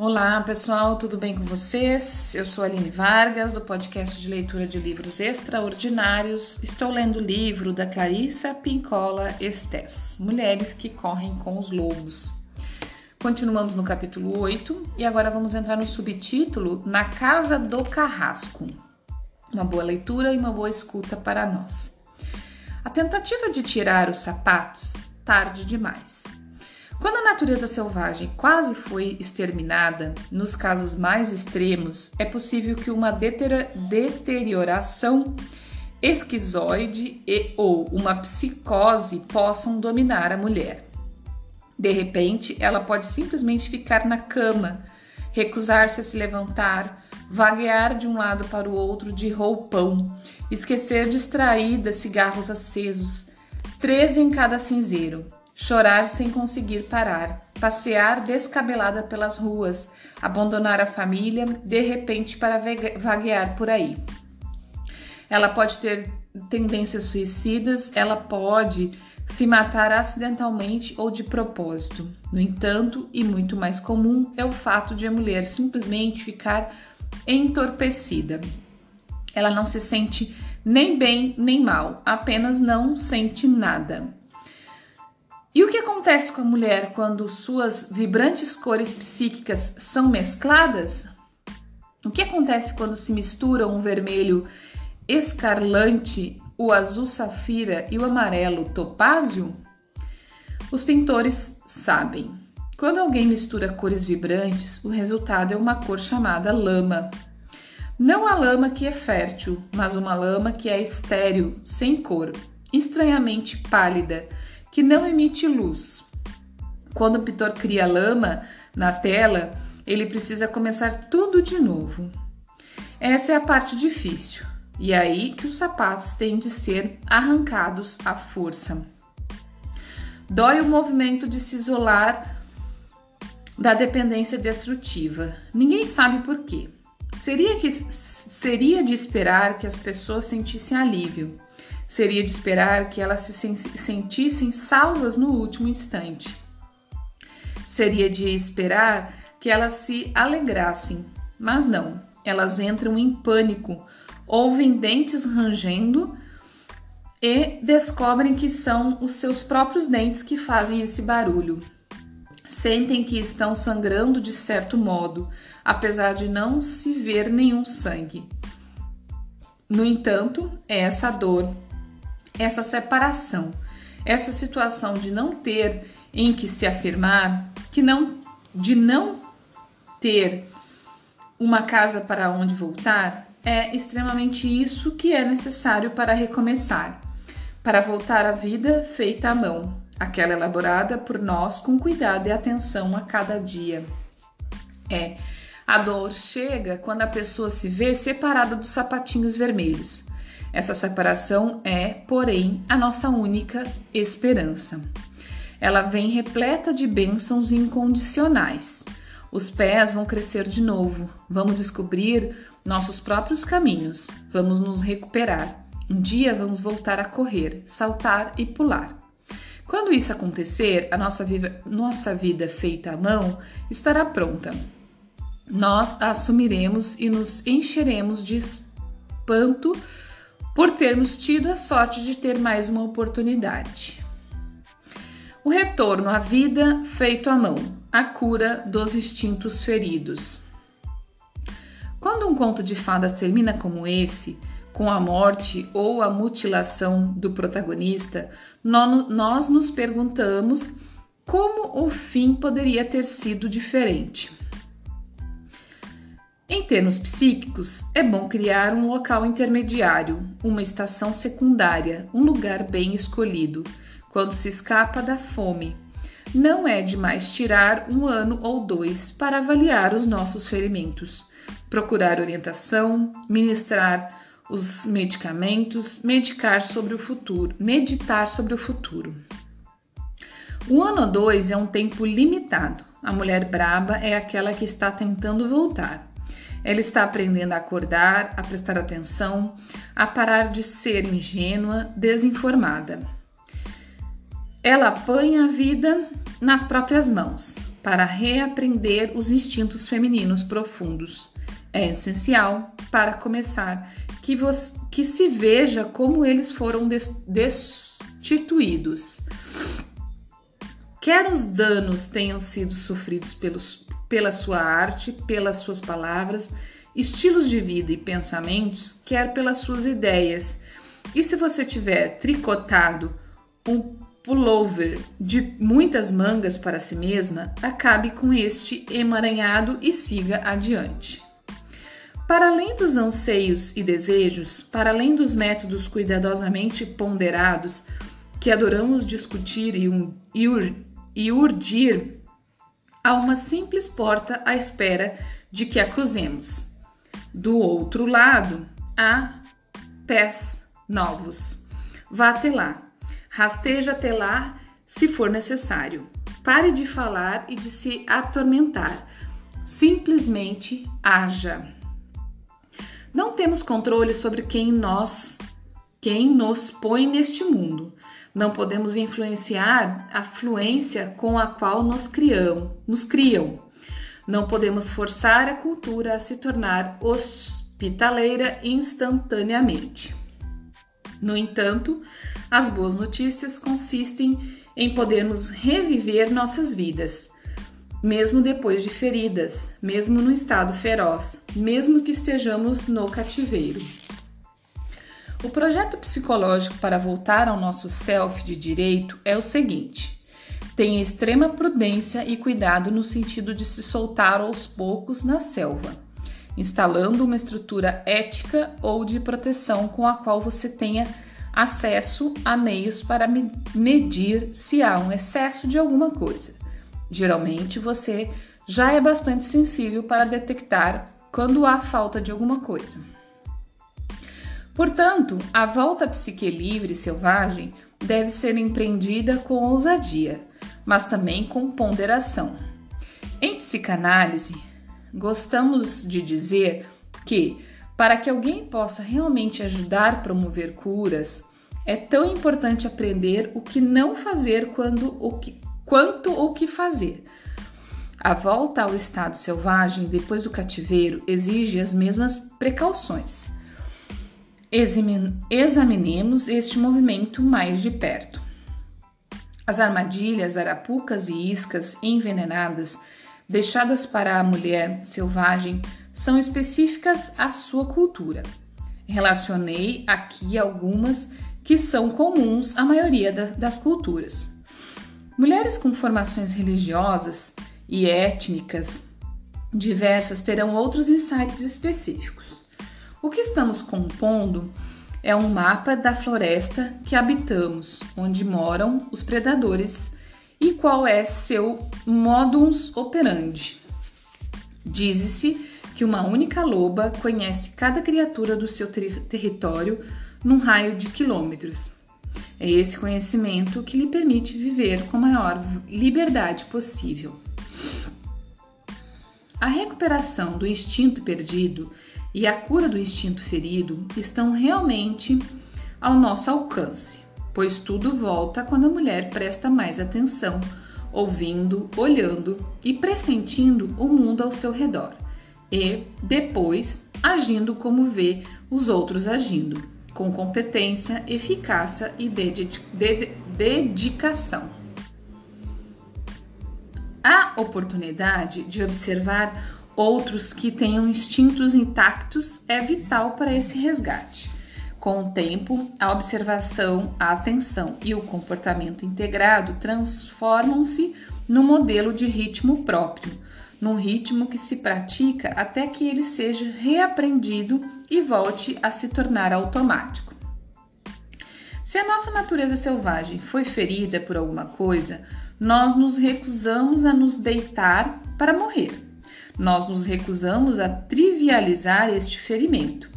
Olá pessoal, tudo bem com vocês? Eu sou Aline Vargas, do podcast de leitura de livros extraordinários. Estou lendo o livro da Clarissa Pincola Estes, Mulheres que Correm com os Lobos. Continuamos no capítulo 8 e agora vamos entrar no subtítulo Na Casa do Carrasco. Uma boa leitura e uma boa escuta para nós. A tentativa de tirar os sapatos, tarde demais. Quando a natureza selvagem quase foi exterminada, nos casos mais extremos, é possível que uma deterioração esquizoide e ou uma psicose possam dominar a mulher. De repente, ela pode simplesmente ficar na cama, recusar-se a se levantar, vaguear de um lado para o outro de roupão, esquecer distraída cigarros acesos, três em cada cinzeiro chorar sem conseguir parar, passear descabelada pelas ruas, abandonar a família de repente para vaguear por aí. Ela pode ter tendências suicidas, ela pode se matar acidentalmente ou de propósito. No entanto, e muito mais comum, é o fato de a mulher simplesmente ficar entorpecida. Ela não se sente nem bem nem mal, apenas não sente nada. E o que acontece com a mulher quando suas vibrantes cores psíquicas são mescladas? O que acontece quando se misturam o vermelho escarlante, o azul safira e o amarelo topázio? Os pintores sabem. Quando alguém mistura cores vibrantes, o resultado é uma cor chamada lama. Não a lama que é fértil, mas uma lama que é estéril, sem cor, estranhamente pálida que não emite luz. Quando o pintor cria lama na tela, ele precisa começar tudo de novo. Essa é a parte difícil, e é aí que os sapatos têm de ser arrancados à força. Dói o movimento de se isolar da dependência destrutiva. Ninguém sabe por quê. Seria, que, seria de esperar que as pessoas sentissem alívio. Seria de esperar que elas se sentissem salvas no último instante. Seria de esperar que elas se alegrassem, mas não, elas entram em pânico, ouvem dentes rangendo e descobrem que são os seus próprios dentes que fazem esse barulho. Sentem que estão sangrando de certo modo, apesar de não se ver nenhum sangue. No entanto, é essa dor essa separação, essa situação de não ter em que se afirmar, que não de não ter uma casa para onde voltar, é extremamente isso que é necessário para recomeçar, para voltar à vida feita à mão, aquela elaborada por nós com cuidado e atenção a cada dia. É, a dor chega quando a pessoa se vê separada dos sapatinhos vermelhos essa separação é, porém, a nossa única esperança. Ela vem repleta de bênçãos incondicionais. Os pés vão crescer de novo, vamos descobrir nossos próprios caminhos, vamos nos recuperar. Um dia vamos voltar a correr, saltar e pular. Quando isso acontecer, a nossa, viva, nossa vida feita à mão estará pronta. Nós a assumiremos e nos encheremos de espanto por termos tido a sorte de ter mais uma oportunidade. O retorno à vida feito à mão, a cura dos instintos feridos. Quando um conto de fadas termina como esse, com a morte ou a mutilação do protagonista, nós nos perguntamos como o fim poderia ter sido diferente. Em termos psíquicos, é bom criar um local intermediário, uma estação secundária, um lugar bem escolhido, quando se escapa da fome. Não é demais tirar um ano ou dois para avaliar os nossos ferimentos, procurar orientação, ministrar os medicamentos, medicar sobre o futuro, meditar sobre o futuro. Um ano ou dois é um tempo limitado. A mulher braba é aquela que está tentando voltar. Ela está aprendendo a acordar, a prestar atenção, a parar de ser ingênua, desinformada. Ela apanha a vida nas próprias mãos, para reaprender os instintos femininos profundos. É essencial, para começar, que, que se veja como eles foram des, destituídos. Quer os danos tenham sido sofridos pelos, pela sua arte, pelas suas palavras, estilos de vida e pensamentos, quer pelas suas ideias. E se você tiver tricotado um pullover de muitas mangas para si mesma, acabe com este emaranhado e siga adiante. Para além dos anseios e desejos, para além dos métodos cuidadosamente ponderados que adoramos discutir e, um, e, ur, e urdir, há uma simples porta à espera de que a cruzemos. Do outro lado, há pés novos. Vá até lá Rasteja até lá se for necessário. Pare de falar e de se atormentar. Simplesmente haja. Não temos controle sobre quem nós, quem nos põe neste mundo. Não podemos influenciar a fluência com a qual nos criam, nos criam. Não podemos forçar a cultura a se tornar hospitaleira instantaneamente. No entanto, as boas notícias consistem em podermos reviver nossas vidas, mesmo depois de feridas, mesmo no estado feroz, mesmo que estejamos no cativeiro. O projeto psicológico para voltar ao nosso self de direito é o seguinte: tenha extrema prudência e cuidado no sentido de se soltar aos poucos na selva, instalando uma estrutura ética ou de proteção com a qual você tenha acesso a meios para medir se há um excesso de alguma coisa. Geralmente você já é bastante sensível para detectar quando há falta de alguma coisa. Portanto, a volta à psique livre e selvagem deve ser empreendida com ousadia, mas também com ponderação. Em psicanálise, gostamos de dizer que, para que alguém possa realmente ajudar a promover curas, é tão importante aprender o que não fazer quando o que, quanto o que fazer. A volta ao estado selvagem depois do cativeiro exige as mesmas precauções. Examinemos este movimento mais de perto. As armadilhas, arapucas e iscas envenenadas deixadas para a mulher selvagem são específicas à sua cultura. Relacionei aqui algumas que são comuns à maioria das culturas. Mulheres com formações religiosas e étnicas diversas terão outros insights específicos. O que estamos compondo é um mapa da floresta que habitamos, onde moram os predadores e qual é seu modus operandi. Diz-se que uma única loba conhece cada criatura do seu ter território num raio de quilômetros. É esse conhecimento que lhe permite viver com a maior liberdade possível. A recuperação do instinto perdido e a cura do instinto ferido estão realmente ao nosso alcance, pois tudo volta quando a mulher presta mais atenção, ouvindo, olhando e pressentindo o mundo ao seu redor, e depois agindo como vê os outros agindo com competência, eficácia e dedicação. A oportunidade de observar outros que tenham instintos intactos é vital para esse resgate. Com o tempo, a observação, a atenção e o comportamento integrado transformam-se no modelo de ritmo próprio, num ritmo que se pratica até que ele seja reaprendido e volte a se tornar automático. Se a nossa natureza selvagem foi ferida por alguma coisa, nós nos recusamos a nos deitar para morrer. Nós nos recusamos a trivializar este ferimento.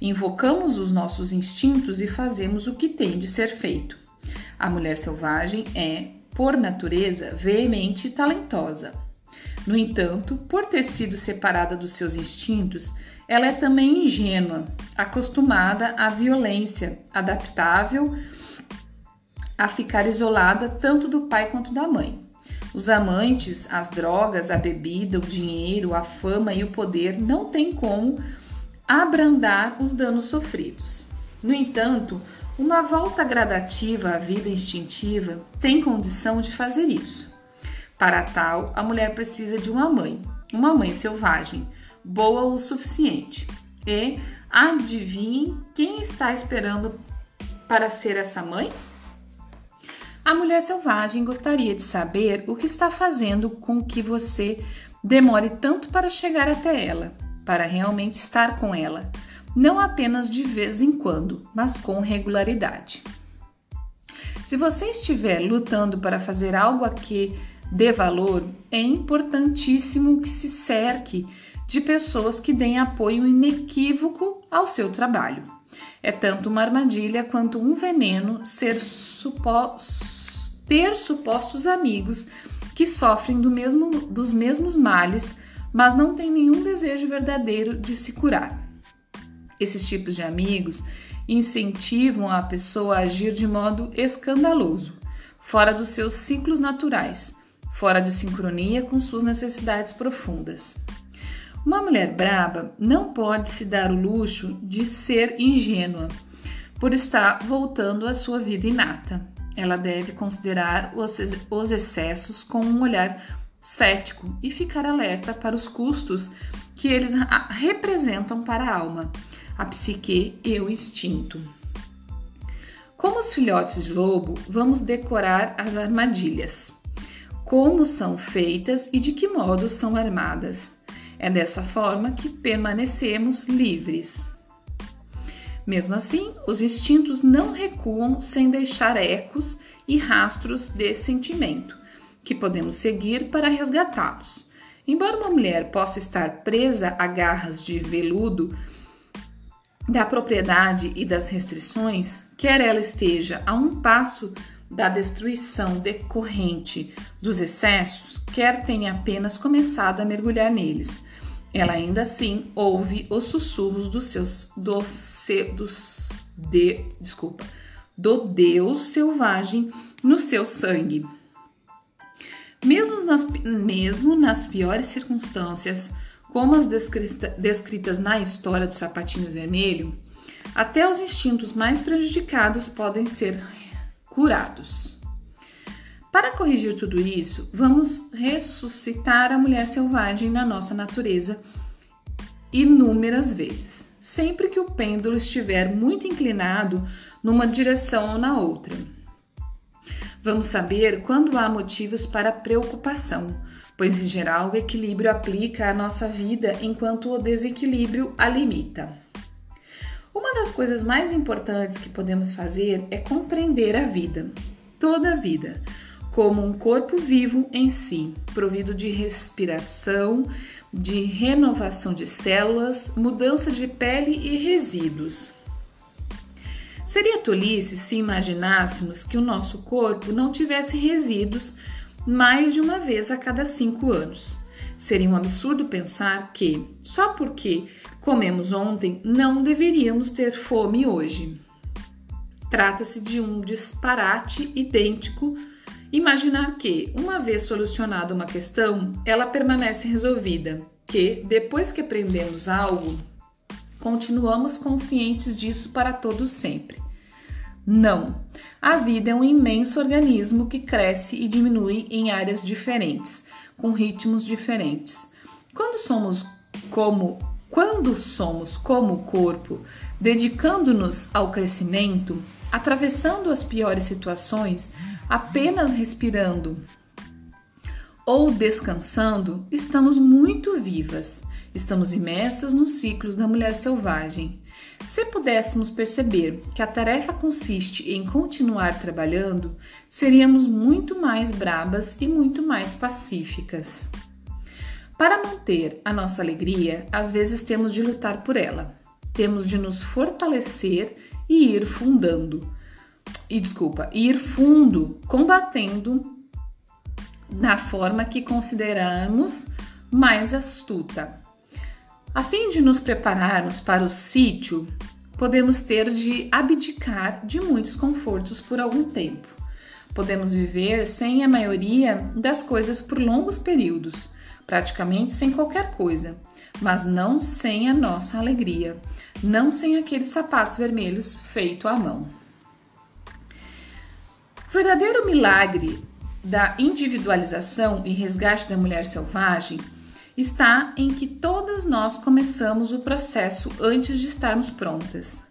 Invocamos os nossos instintos e fazemos o que tem de ser feito. A mulher selvagem é, por natureza, veemente e talentosa. No entanto, por ter sido separada dos seus instintos, ela é também ingênua, acostumada à violência, adaptável a ficar isolada tanto do pai quanto da mãe. Os amantes, as drogas, a bebida, o dinheiro, a fama e o poder não têm como abrandar os danos sofridos. No entanto, uma volta gradativa à vida instintiva tem condição de fazer isso. Para tal, a mulher precisa de uma mãe, uma mãe selvagem, boa o suficiente. E adivinhem quem está esperando para ser essa mãe? A mulher selvagem gostaria de saber o que está fazendo com que você demore tanto para chegar até ela, para realmente estar com ela não apenas de vez em quando, mas com regularidade. Se você estiver lutando para fazer algo a que dê valor, é importantíssimo que se cerque de pessoas que deem apoio inequívoco ao seu trabalho. É tanto uma armadilha quanto um veneno ser supo ter supostos amigos que sofrem do mesmo, dos mesmos males, mas não têm nenhum desejo verdadeiro de se curar. Esses tipos de amigos incentivam a pessoa a agir de modo escandaloso, fora dos seus ciclos naturais, fora de sincronia com suas necessidades profundas. Uma mulher braba não pode se dar o luxo de ser ingênua por estar voltando à sua vida inata. Ela deve considerar os excessos com um olhar cético e ficar alerta para os custos que eles representam para a alma a psique e o instinto. Como os filhotes de lobo, vamos decorar as armadilhas. Como são feitas e de que modo são armadas. É dessa forma que permanecemos livres. Mesmo assim, os instintos não recuam sem deixar ecos e rastros de sentimento, que podemos seguir para resgatá-los. Embora uma mulher possa estar presa a garras de veludo da propriedade e das restrições, quer ela esteja a um passo da destruição decorrente dos excessos, quer tenha apenas começado a mergulhar neles. Ela ainda assim ouve os sussurros dos seus do, dos de, desculpa, do Deus selvagem no seu sangue. Mesmo nas, mesmo nas piores circunstâncias, como as descrita, descritas na história do sapatinho vermelho, até os instintos mais prejudicados podem ser curados. Para corrigir tudo isso, vamos ressuscitar a mulher selvagem na nossa natureza inúmeras vezes, sempre que o pêndulo estiver muito inclinado numa direção ou na outra. Vamos saber quando há motivos para preocupação pois em geral o equilíbrio aplica à nossa vida enquanto o desequilíbrio a limita. Uma das coisas mais importantes que podemos fazer é compreender a vida, toda a vida, como um corpo vivo em si, provido de respiração, de renovação de células, mudança de pele e resíduos. Seria tolice se imaginássemos que o nosso corpo não tivesse resíduos mais de uma vez a cada cinco anos. Seria um absurdo pensar que, só porque comemos ontem, não deveríamos ter fome hoje. Trata-se de um disparate idêntico imaginar que, uma vez solucionada uma questão, ela permanece resolvida, que, depois que aprendemos algo, continuamos conscientes disso para todo sempre. Não. A vida é um imenso organismo que cresce e diminui em áreas diferentes, com ritmos diferentes. Quando somos como quando somos como corpo, dedicando-nos ao crescimento, atravessando as piores situações, apenas respirando ou descansando, estamos muito vivas. Estamos imersas nos ciclos da mulher selvagem. Se pudéssemos perceber que a tarefa consiste em continuar trabalhando, seríamos muito mais brabas e muito mais pacíficas. Para manter a nossa alegria, às vezes temos de lutar por ela. Temos de nos fortalecer e ir fundando. E desculpa, ir fundo, combatendo na forma que considerarmos mais astuta. A fim de nos prepararmos para o sítio, podemos ter de abdicar de muitos confortos por algum tempo. Podemos viver sem a maioria das coisas por longos períodos, praticamente sem qualquer coisa, mas não sem a nossa alegria, não sem aqueles sapatos vermelhos feito à mão. O verdadeiro milagre da individualização e resgate da mulher selvagem está em que todas nós começamos o processo antes de estarmos prontas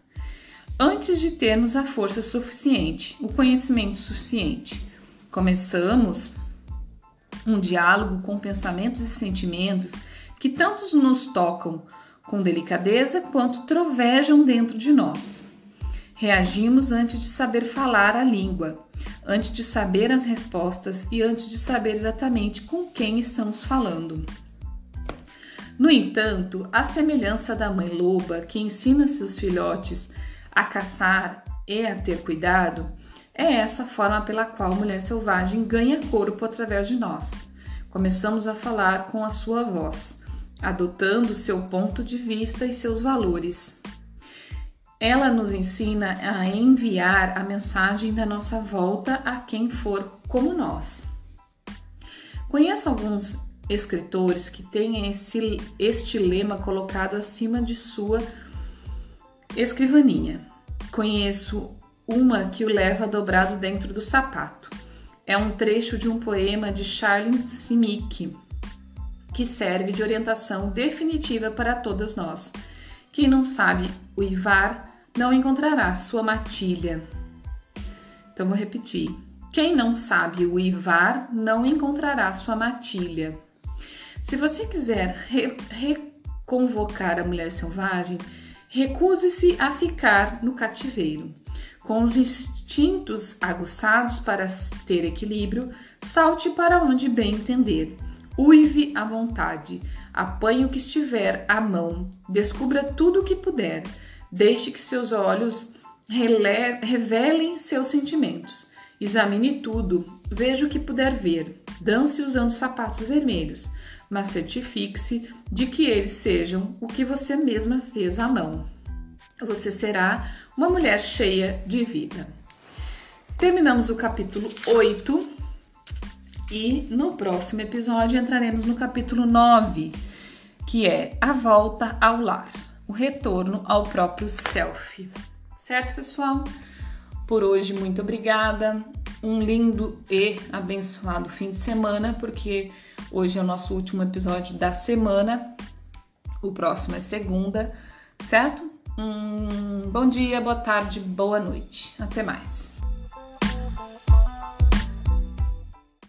antes de termos a força suficiente, o conhecimento suficiente. Começamos um diálogo com pensamentos e sentimentos que tanto nos tocam com delicadeza quanto trovejam dentro de nós. Reagimos antes de saber falar a língua, antes de saber as respostas e antes de saber exatamente com quem estamos falando. No entanto, a semelhança da mãe loba que ensina seus filhotes a caçar e a ter cuidado, é essa forma pela qual a mulher selvagem ganha corpo através de nós. Começamos a falar com a sua voz, adotando seu ponto de vista e seus valores. Ela nos ensina a enviar a mensagem da nossa volta a quem for como nós. Conheço alguns escritores que têm esse, este lema colocado acima de sua Escrivaninha. Conheço uma que o leva dobrado dentro do sapato. É um trecho de um poema de Charles Simic, que serve de orientação definitiva para todas nós. Quem não sabe uivar não encontrará sua matilha. Então vou repetir. Quem não sabe uivar não encontrará sua matilha. Se você quiser re reconvocar a mulher selvagem, Recuse-se a ficar no cativeiro. Com os instintos aguçados para ter equilíbrio, salte para onde bem entender. Uive à vontade, apanhe o que estiver à mão, descubra tudo o que puder, deixe que seus olhos revelem seus sentimentos. Examine tudo, veja o que puder ver, dance usando sapatos vermelhos mas certifique-se de que eles sejam o que você mesma fez à mão. Você será uma mulher cheia de vida. Terminamos o capítulo 8 e no próximo episódio entraremos no capítulo 9, que é a volta ao lar, o retorno ao próprio self. Certo, pessoal? Por hoje, muito obrigada. Um lindo e abençoado fim de semana, porque Hoje é o nosso último episódio da semana. O próximo é segunda, certo? Um bom dia, boa tarde, boa noite. Até mais.